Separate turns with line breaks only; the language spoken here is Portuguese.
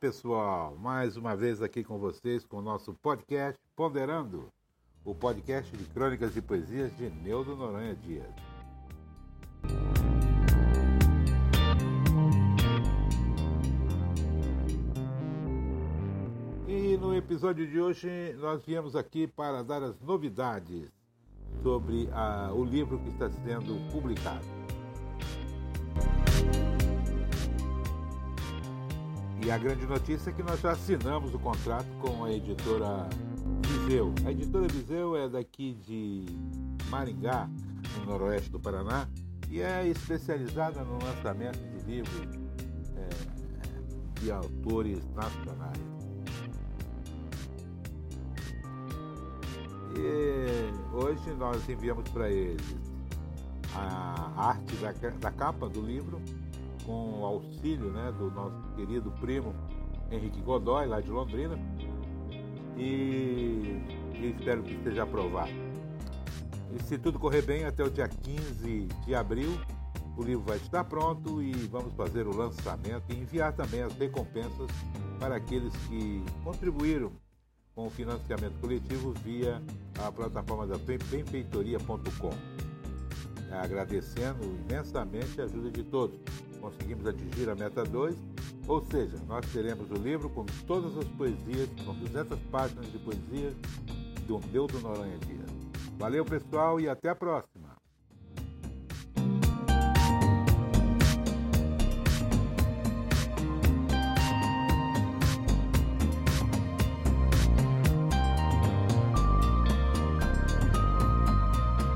pessoal, mais uma vez aqui com vocês com o nosso podcast Ponderando, o podcast de crônicas e poesias de Neudo Noronha Dias. E no episódio de hoje nós viemos aqui para dar as novidades sobre a, o livro que está sendo publicado. E a grande notícia é que nós já assinamos o contrato com a editora Viseu. A editora Viseu é daqui de Maringá, no noroeste do Paraná, e é especializada no lançamento de livros é, de autores nacionais. E hoje nós enviamos para eles a arte da, da capa do livro com o auxílio né, do nosso querido primo Henrique Godoy, lá de Londrina, e, e espero que esteja aprovado. E se tudo correr bem, até o dia 15 de abril, o livro vai estar pronto e vamos fazer o lançamento e enviar também as recompensas para aqueles que contribuíram com o financiamento coletivo via a plataforma da benfeitoria.com. Agradecendo imensamente a ajuda de todos conseguimos atingir a meta 2, ou seja, nós teremos o livro com todas as poesias, com 200 páginas de poesia do do Noronha Dias. Valeu, pessoal, e até a próxima!